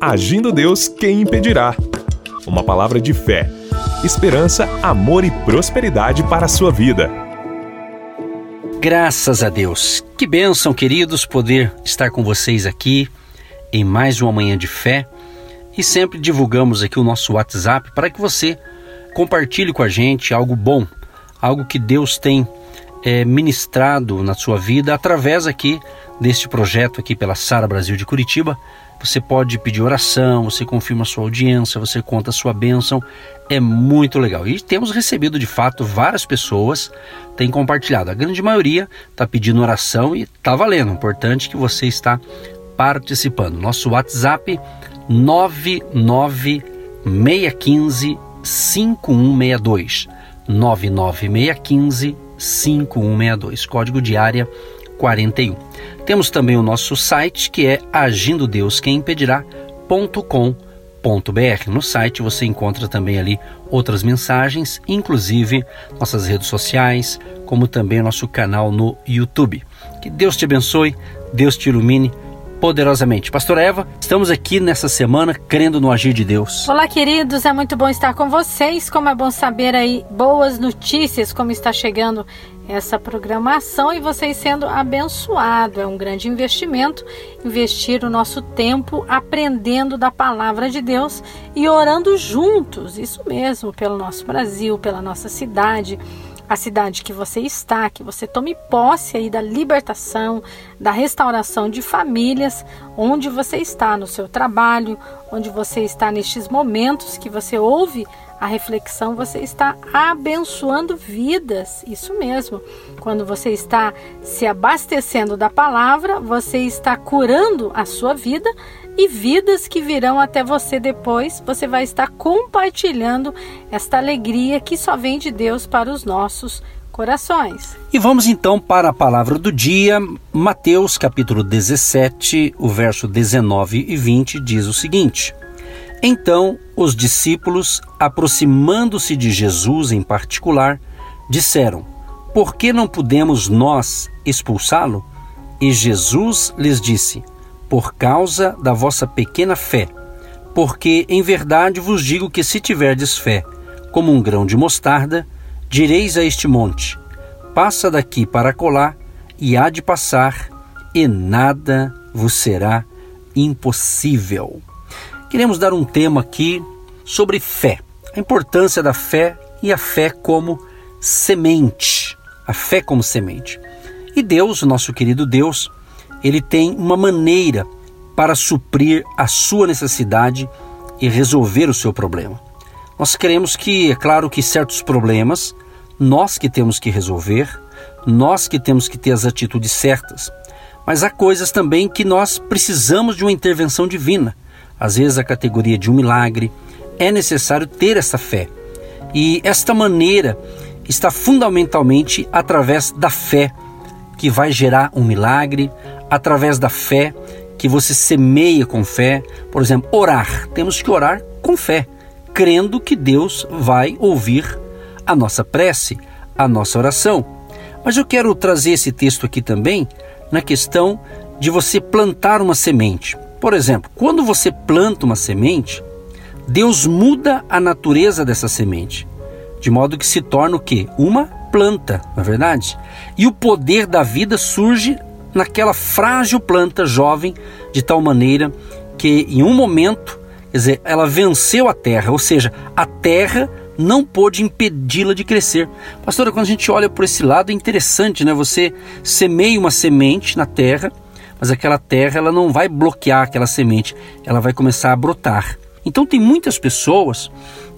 Agindo Deus, quem impedirá? Uma palavra de fé, esperança, amor e prosperidade para a sua vida. Graças a Deus. Que bênção, queridos, poder estar com vocês aqui em mais uma manhã de fé. E sempre divulgamos aqui o nosso WhatsApp para que você compartilhe com a gente algo bom, algo que Deus tem é, ministrado na sua vida através aqui deste projeto aqui pela Sara Brasil de Curitiba. Você pode pedir oração, você confirma a sua audiência, você conta a sua bênção. É muito legal. E temos recebido de fato várias pessoas têm compartilhado. A grande maioria está pedindo oração e está valendo. Importante que você está participando. Nosso WhatsApp 99615 5162. 99615 5162. Código de área 41. Temos também o nosso site que é agindodeusquemimpedirá.com.br. No site você encontra também ali outras mensagens, inclusive nossas redes sociais, como também nosso canal no YouTube. Que Deus te abençoe, Deus te ilumine poderosamente. Pastora Eva, estamos aqui nessa semana crendo no agir de Deus. Olá, queridos, é muito bom estar com vocês. Como é bom saber aí boas notícias, como está chegando essa programação e vocês sendo abençoado. É um grande investimento investir o nosso tempo aprendendo da palavra de Deus e orando juntos. Isso mesmo, pelo nosso Brasil, pela nossa cidade a cidade que você está, que você tome posse aí da libertação, da restauração de famílias, onde você está no seu trabalho, onde você está nestes momentos que você ouve a reflexão, você está abençoando vidas. Isso mesmo. Quando você está se abastecendo da palavra, você está curando a sua vida e vidas que virão até você depois, você vai estar compartilhando esta alegria que só vem de Deus para os nossos corações. E vamos então para a palavra do dia, Mateus capítulo 17, o verso 19 e 20 diz o seguinte: Então os discípulos, aproximando-se de Jesus em particular, disseram: Por que não podemos nós expulsá-lo? E Jesus lhes disse: por causa da vossa pequena fé. Porque em verdade vos digo que se tiverdes fé, como um grão de mostarda, direis a este monte: passa daqui para colar, e há de passar, e nada vos será impossível. Queremos dar um tema aqui sobre fé, a importância da fé e a fé como semente. A fé como semente. E Deus, nosso querido Deus, ele tem uma maneira para suprir a sua necessidade e resolver o seu problema. Nós queremos que, é claro que certos problemas nós que temos que resolver, nós que temos que ter as atitudes certas, mas há coisas também que nós precisamos de uma intervenção divina. Às vezes a categoria de um milagre, é necessário ter essa fé. E esta maneira está fundamentalmente através da fé que vai gerar um milagre, através da fé, que você semeia com fé. Por exemplo, orar. Temos que orar com fé, crendo que Deus vai ouvir a nossa prece, a nossa oração. Mas eu quero trazer esse texto aqui também na questão de você plantar uma semente. Por exemplo, quando você planta uma semente, Deus muda a natureza dessa semente, de modo que se torna o quê? Uma planta, não é verdade? E o poder da vida surge naquela frágil planta jovem, de tal maneira que em um momento, quer dizer, ela venceu a terra, ou seja, a terra não pôde impedi-la de crescer. Pastora, quando a gente olha por esse lado é interessante, né? Você semeia uma semente na terra, mas aquela terra ela não vai bloquear aquela semente, ela vai começar a brotar. Então tem muitas pessoas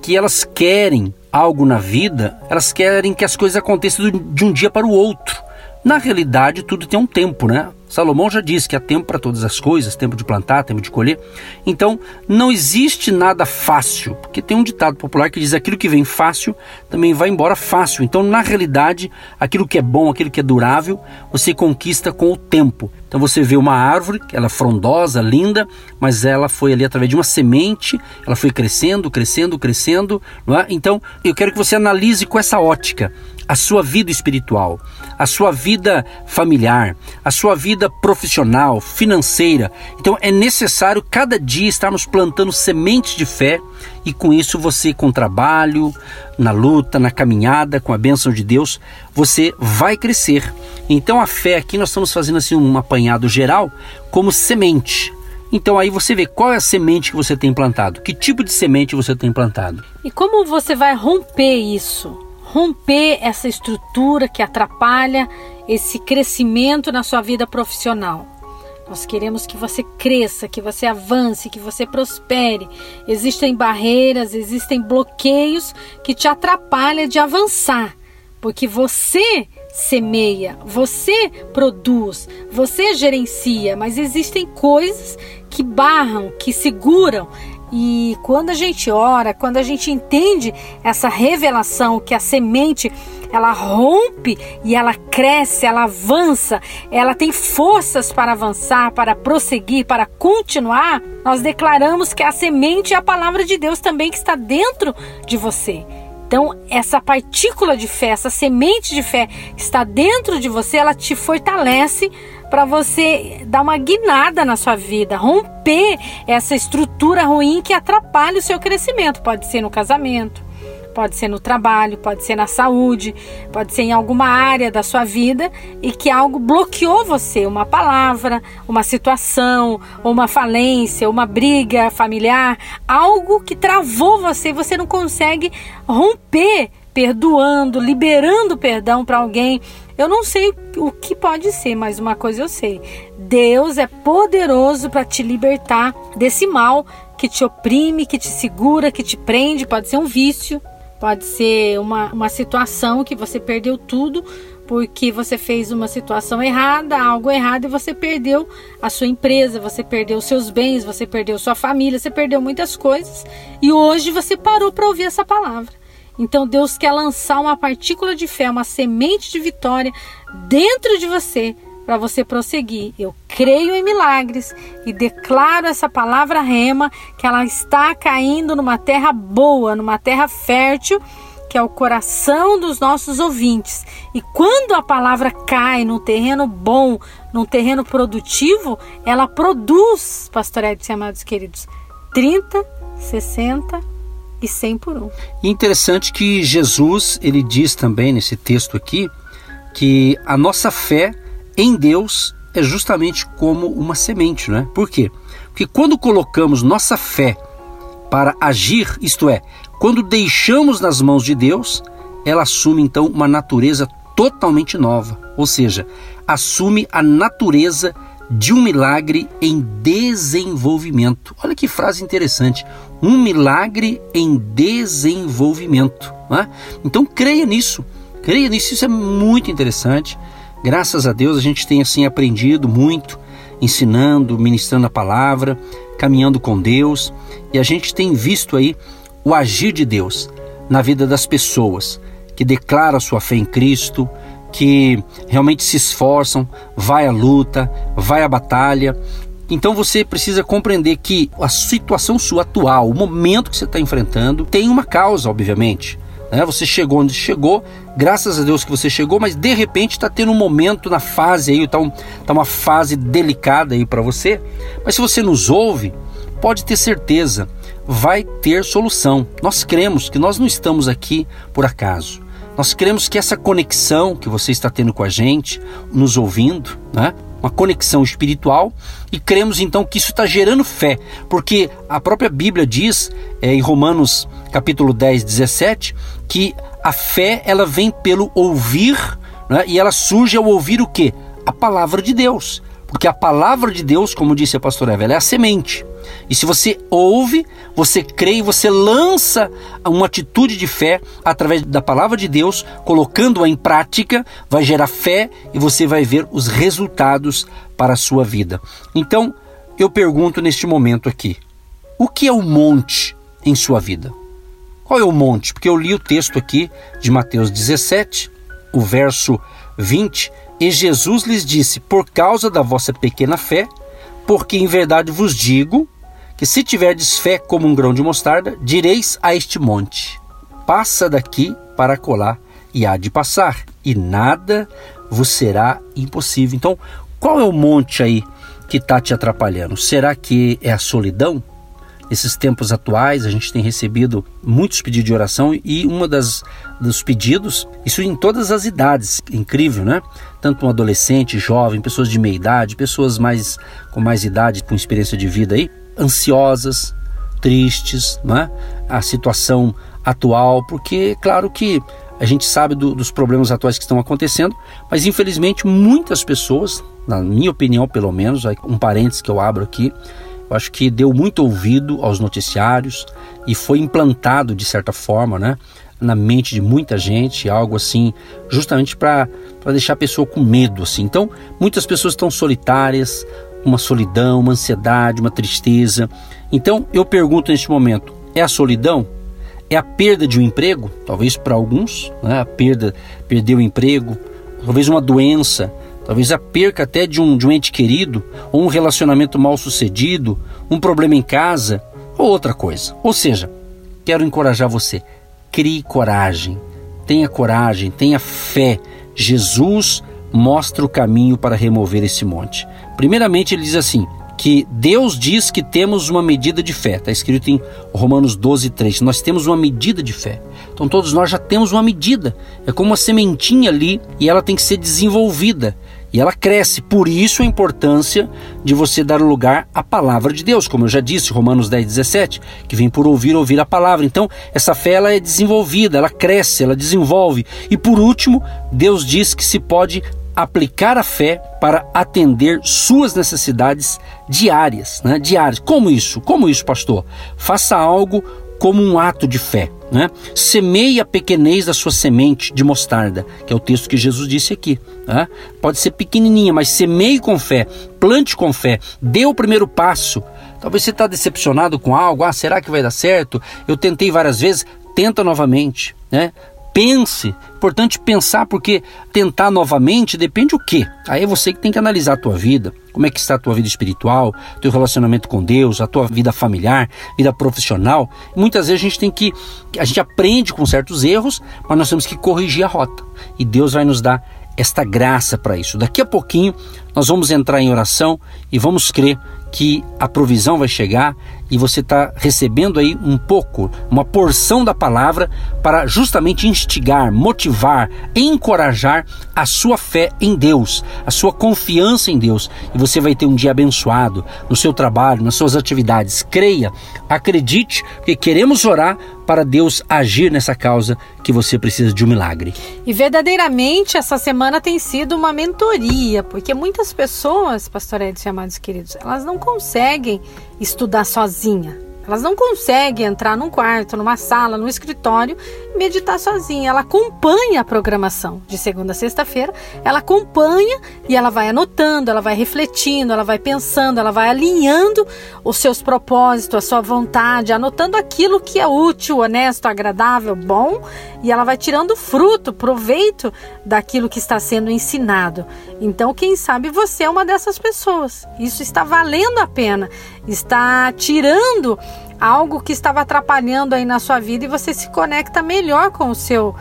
que elas querem algo na vida, elas querem que as coisas aconteçam de um dia para o outro. Na realidade, tudo tem um tempo, né? Salomão já disse que há tempo para todas as coisas, tempo de plantar, tempo de colher. Então, não existe nada fácil, porque tem um ditado popular que diz aquilo que vem fácil também vai embora fácil. Então, na realidade, aquilo que é bom, aquilo que é durável, você conquista com o tempo. Então você vê uma árvore, ela é frondosa, linda, mas ela foi ali através de uma semente, ela foi crescendo, crescendo, crescendo. É? Então eu quero que você analise com essa ótica a sua vida espiritual, a sua vida familiar, a sua vida profissional, financeira. Então é necessário cada dia estarmos plantando sementes de fé e com isso você, com trabalho, na luta, na caminhada, com a bênção de Deus, você vai crescer. Então a fé aqui nós estamos fazendo assim um apanhado geral como semente. Então aí você vê qual é a semente que você tem plantado, que tipo de semente você tem plantado. E como você vai romper isso? romper essa estrutura que atrapalha esse crescimento na sua vida profissional. Nós queremos que você cresça, que você avance, que você prospere. Existem barreiras, existem bloqueios que te atrapalham de avançar, porque você semeia, você produz, você gerencia, mas existem coisas que barram, que seguram e quando a gente ora, quando a gente entende essa revelação que a semente ela rompe e ela cresce, ela avança, ela tem forças para avançar, para prosseguir, para continuar, nós declaramos que a semente é a palavra de Deus também que está dentro de você. Então, essa partícula de fé, essa semente de fé que está dentro de você, ela te fortalece para você dar uma guinada na sua vida, romper essa estrutura ruim que atrapalha o seu crescimento. Pode ser no casamento, pode ser no trabalho, pode ser na saúde, pode ser em alguma área da sua vida e que algo bloqueou você, uma palavra, uma situação, uma falência, uma briga familiar, algo que travou você e você não consegue romper perdoando, liberando perdão para alguém eu não sei o que pode ser, mas uma coisa eu sei: Deus é poderoso para te libertar desse mal que te oprime, que te segura, que te prende. Pode ser um vício, pode ser uma, uma situação que você perdeu tudo porque você fez uma situação errada, algo errado e você perdeu a sua empresa, você perdeu seus bens, você perdeu sua família, você perdeu muitas coisas e hoje você parou para ouvir essa palavra. Então Deus quer lançar uma partícula de fé, uma semente de vitória dentro de você para você prosseguir. Eu creio em milagres e declaro essa palavra rema que ela está caindo numa terra boa, numa terra fértil, que é o coração dos nossos ouvintes. E quando a palavra cai num terreno bom, num terreno produtivo, ela produz, pastor Edson, amados queridos, 30, 60, e 100 por um. Interessante que Jesus ele diz também nesse texto aqui que a nossa fé em Deus é justamente como uma semente, não é? Por quê? Porque quando colocamos nossa fé para agir, isto é, quando deixamos nas mãos de Deus, ela assume então uma natureza totalmente nova, ou seja, assume a natureza de um milagre em desenvolvimento. Olha que frase interessante um milagre em desenvolvimento. Né? Então creia nisso, creia nisso, isso é muito interessante. Graças a Deus a gente tem assim aprendido muito, ensinando, ministrando a palavra, caminhando com Deus, e a gente tem visto aí o agir de Deus na vida das pessoas que declaram sua fé em Cristo, que realmente se esforçam, vai à luta, vai à batalha então você precisa compreender que a situação sua atual, o momento que você está enfrentando, tem uma causa, obviamente. Né? Você chegou onde chegou, graças a Deus que você chegou, mas de repente está tendo um momento na fase aí, está um, tá uma fase delicada aí para você. Mas se você nos ouve, pode ter certeza, vai ter solução. Nós cremos que nós não estamos aqui por acaso. Nós cremos que essa conexão que você está tendo com a gente, nos ouvindo, né? Uma conexão espiritual e cremos então que isso está gerando fé, porque a própria Bíblia diz é, em Romanos capítulo 10, 17, que a fé ela vem pelo ouvir né, e ela surge ao ouvir o que? A palavra de Deus. Porque a palavra de Deus, como disse a pastora Eva, é a semente. E se você ouve, você crê e você lança uma atitude de fé através da palavra de Deus, colocando-a em prática, vai gerar fé e você vai ver os resultados para a sua vida. Então, eu pergunto neste momento aqui: o que é o monte em sua vida? Qual é o monte? Porque eu li o texto aqui de Mateus 17, o verso 20 E Jesus lhes disse: Por causa da vossa pequena fé, porque em verdade vos digo que se tiverdes fé como um grão de mostarda, direis a este monte: Passa daqui para colar, e há de passar, e nada vos será impossível. Então, qual é o monte aí que está te atrapalhando? Será que é a solidão? Nesses tempos atuais, a gente tem recebido muitos pedidos de oração e uma das dos pedidos, isso em todas as idades, incrível, né? Tanto um adolescente, jovem, pessoas de meia idade, pessoas mais com mais idade, com experiência de vida aí, ansiosas, tristes, né? A situação atual, porque claro que a gente sabe do, dos problemas atuais que estão acontecendo, mas infelizmente muitas pessoas, na minha opinião pelo menos, um parênteses que eu abro aqui, eu acho que deu muito ouvido aos noticiários e foi implantado de certa forma, né, na mente de muita gente, algo assim, justamente para deixar a pessoa com medo, assim. Então, muitas pessoas estão solitárias, uma solidão, uma ansiedade, uma tristeza. Então, eu pergunto neste momento: é a solidão? É a perda de um emprego? Talvez para alguns, né, a perda, perder o emprego, talvez uma doença, talvez a perca até de um, de um ente querido, ou um relacionamento mal sucedido, um problema em casa, ou outra coisa. Ou seja, quero encorajar você, crie coragem, tenha coragem, tenha fé. Jesus mostra o caminho para remover esse monte. Primeiramente, ele diz assim: que Deus diz que temos uma medida de fé. Está escrito em Romanos 12, 3. Nós temos uma medida de fé. Então todos nós já temos uma medida. É como uma sementinha ali e ela tem que ser desenvolvida e ela cresce. Por isso a importância de você dar lugar à palavra de Deus, como eu já disse, Romanos 10, 17, que vem por ouvir, ouvir a palavra. Então, essa fé ela é desenvolvida, ela cresce, ela desenvolve. E por último, Deus diz que se pode aplicar a fé para atender suas necessidades diárias, né? Diárias. Como isso? Como isso, pastor? Faça algo como um ato de fé. Né? Semeie a pequenez da sua semente de mostarda, que é o texto que Jesus disse aqui. Né? Pode ser pequenininha, mas semeie com fé, plante com fé, dê o primeiro passo. Talvez você está decepcionado com algo, ah, será que vai dar certo? Eu tentei várias vezes, tenta novamente. Né? Pense. Importante pensar porque tentar novamente depende o quê? Aí é você que tem que analisar a tua vida, como é que está a tua vida espiritual, teu relacionamento com Deus, a tua vida familiar, vida profissional. Muitas vezes a gente tem que a gente aprende com certos erros, mas nós temos que corrigir a rota. E Deus vai nos dar esta graça para isso. Daqui a pouquinho nós vamos entrar em oração e vamos crer que a provisão vai chegar e você está recebendo aí um pouco, uma porção da palavra para justamente instigar, motivar, encorajar a sua fé em Deus, a sua confiança em Deus. E você vai ter um dia abençoado no seu trabalho, nas suas atividades. Creia, acredite, porque queremos orar para Deus agir nessa causa que você precisa de um milagre. E verdadeiramente essa semana tem sido uma mentoria, porque muitas pessoas, pastor Edson e amados queridos, elas não conseguem estudar sozinha. Elas não conseguem entrar num quarto, numa sala, num escritório e meditar sozinha. Ela acompanha a programação de segunda a sexta-feira, ela acompanha e ela vai anotando, ela vai refletindo, ela vai pensando, ela vai alinhando os seus propósitos, a sua vontade, anotando aquilo que é útil, honesto, agradável, bom, e ela vai tirando fruto, proveito daquilo que está sendo ensinado. Então, quem sabe você é uma dessas pessoas. Isso está valendo a pena, está tirando algo que estava atrapalhando aí na sua vida e você se conecta melhor com os seus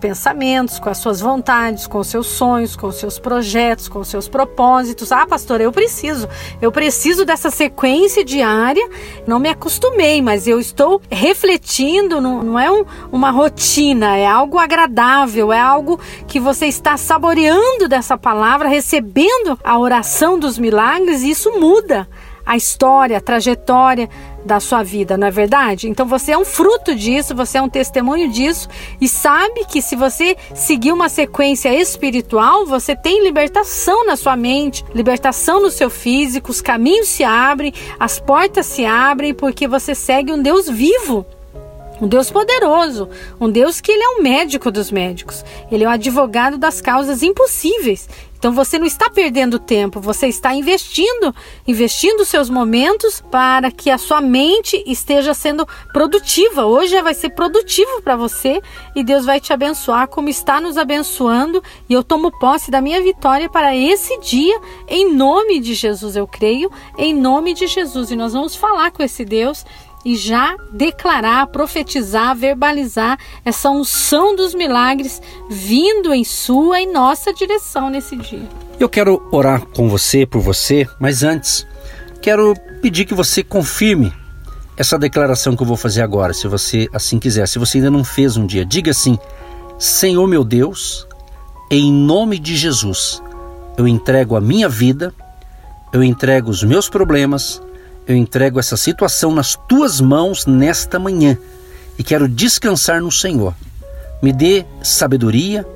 pensamentos, com as suas vontades, com os seus sonhos, com os seus projetos, com os seus propósitos. Ah, pastor, eu preciso, eu preciso dessa sequência diária. Não me acostumei, mas eu estou refletindo, não, não é um, uma rotina, é algo agradável, é algo que você está saboreando dessa palavra, recebendo a oração dos milagres e isso muda a história, a trajetória da sua vida, não é verdade? Então você é um fruto disso, você é um testemunho disso e sabe que se você seguir uma sequência espiritual, você tem libertação na sua mente, libertação no seu físico, os caminhos se abrem, as portas se abrem porque você segue um Deus vivo um Deus poderoso, um Deus que ele é um médico dos médicos, ele é o advogado das causas impossíveis. Então você não está perdendo tempo, você está investindo, investindo seus momentos para que a sua mente esteja sendo produtiva. Hoje vai ser produtivo para você e Deus vai te abençoar como está nos abençoando e eu tomo posse da minha vitória para esse dia em nome de Jesus, eu creio, em nome de Jesus. E nós vamos falar com esse Deus e já declarar, profetizar, verbalizar essa unção dos milagres vindo em sua e nossa direção nesse dia. Eu quero orar com você, por você, mas antes, quero pedir que você confirme essa declaração que eu vou fazer agora, se você assim quiser. Se você ainda não fez um dia, diga assim: Senhor meu Deus, em nome de Jesus, eu entrego a minha vida, eu entrego os meus problemas, eu entrego essa situação nas tuas mãos nesta manhã e quero descansar no Senhor. Me dê sabedoria,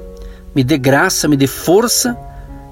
me dê graça, me dê força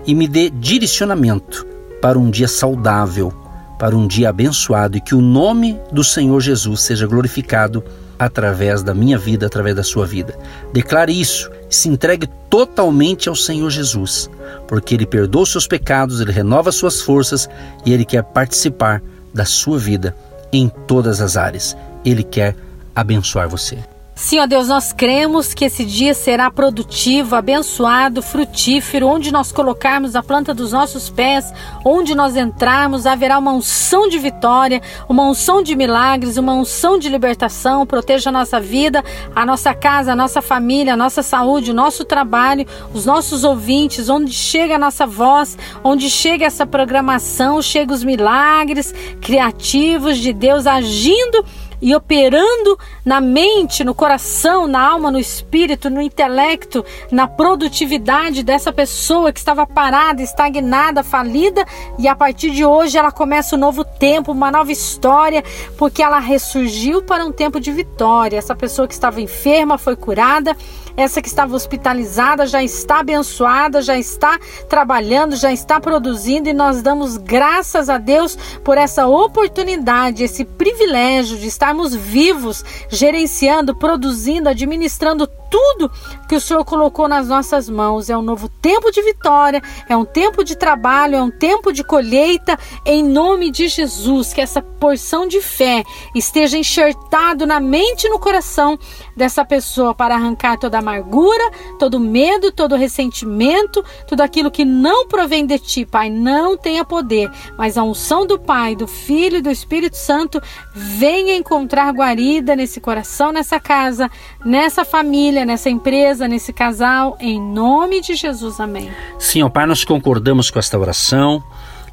e me dê direcionamento para um dia saudável, para um dia abençoado e que o nome do Senhor Jesus seja glorificado através da minha vida, através da sua vida. Declare isso, se entregue totalmente ao Senhor Jesus, porque Ele perdoa os seus pecados, Ele renova suas forças e Ele quer participar da sua vida em todas as áreas. Ele quer abençoar você. Sim, ó Deus, nós cremos que esse dia será produtivo, abençoado, frutífero, onde nós colocarmos a planta dos nossos pés, onde nós entrarmos, haverá uma unção de vitória, uma unção de milagres, uma unção de libertação. Proteja a nossa vida, a nossa casa, a nossa família, a nossa saúde, o nosso trabalho, os nossos ouvintes, onde chega a nossa voz, onde chega essa programação, chega os milagres criativos de Deus agindo e operando na mente, no coração, na alma, no espírito, no intelecto, na produtividade dessa pessoa que estava parada, estagnada, falida e a partir de hoje ela começa um novo tempo, uma nova história, porque ela ressurgiu para um tempo de vitória. Essa pessoa que estava enferma foi curada essa que estava hospitalizada já está abençoada, já está trabalhando, já está produzindo e nós damos graças a Deus por essa oportunidade, esse privilégio de estarmos vivos, gerenciando, produzindo, administrando tudo que o Senhor colocou nas nossas mãos. É um novo tempo de vitória, é um tempo de trabalho, é um tempo de colheita. Em nome de Jesus, que essa porção de fé esteja enxertado na mente e no coração dessa pessoa para arrancar toda amargura, todo medo, todo ressentimento, tudo aquilo que não provém de ti, Pai, não tenha poder, mas a unção do Pai, do Filho e do Espírito Santo venha encontrar guarida nesse coração, nessa casa, nessa família, nessa empresa, nesse casal, em nome de Jesus. Amém. Sim, ó Pai, nós concordamos com esta oração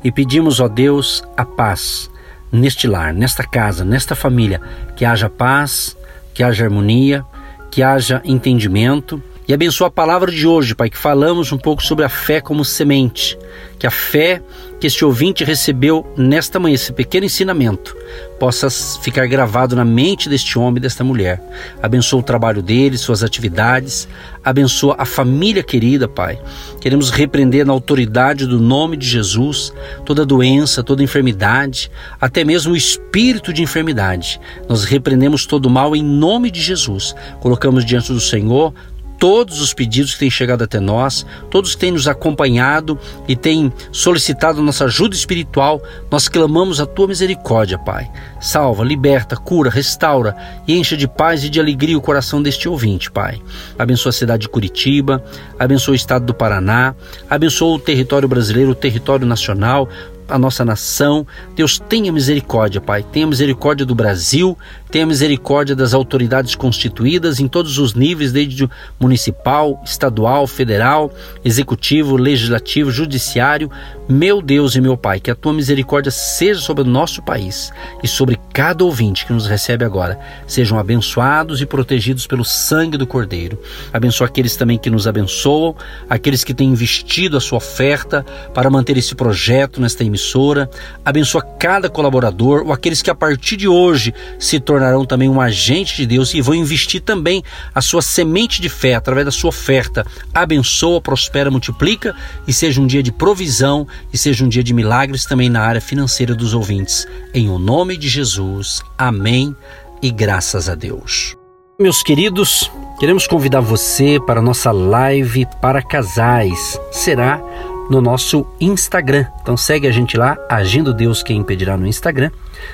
e pedimos, ó Deus, a paz neste lar, nesta casa, nesta família, que haja paz, que haja harmonia, que haja entendimento. E abençoa a palavra de hoje, Pai, que falamos um pouco sobre a fé como semente. Que a fé que este ouvinte recebeu nesta manhã, esse pequeno ensinamento, possa ficar gravado na mente deste homem e desta mulher. Abençoa o trabalho dele, suas atividades, abençoa a família querida, Pai. Queremos repreender na autoridade do nome de Jesus toda doença, toda enfermidade, até mesmo o espírito de enfermidade. Nós repreendemos todo mal em nome de Jesus. Colocamos diante do Senhor todos os pedidos que têm chegado até nós, todos que têm nos acompanhado e têm solicitado nossa ajuda espiritual, nós clamamos a tua misericórdia, Pai. Salva, liberta, cura, restaura e encha de paz e de alegria o coração deste ouvinte, Pai. Abençoa a cidade de Curitiba, abençoa o estado do Paraná, abençoa o território brasileiro, o território nacional, a nossa nação. Deus tenha misericórdia, Pai. Tenha misericórdia do Brasil, tenha misericórdia das autoridades constituídas em todos os níveis, desde municipal, estadual, federal, executivo, legislativo, judiciário. Meu Deus e meu Pai, que a tua misericórdia seja sobre o nosso país e sobre cada ouvinte que nos recebe agora. Sejam abençoados e protegidos pelo sangue do Cordeiro. Abençoa aqueles também que nos abençoam, aqueles que têm investido a sua oferta para manter esse projeto nesta emissora. Abençoa cada colaborador ou aqueles que a partir de hoje se tornarão também um agente de Deus e vão investir também a sua semente de fé através da sua oferta. Abençoa, prospera, multiplica e seja um dia de provisão e seja um dia de milagres também na área financeira dos ouvintes. Em o nome de Jesus. Amém e graças a Deus. Meus queridos, queremos convidar você para a nossa live para casais. Será no nosso Instagram. Então segue a gente lá, Agindo Deus Quem Impedirá no Instagram.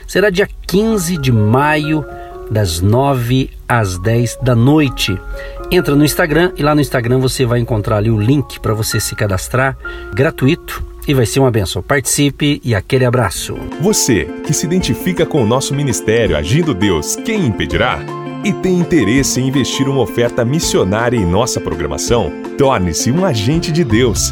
Será dia 15 de maio, das 9 às 10 da noite. Entra no Instagram e lá no Instagram você vai encontrar ali o link para você se cadastrar gratuito e vai ser uma benção. Participe e aquele abraço. Você que se identifica com o nosso ministério Agindo Deus, quem impedirá? E tem interesse em investir uma oferta missionária em nossa programação? Torne-se um agente de Deus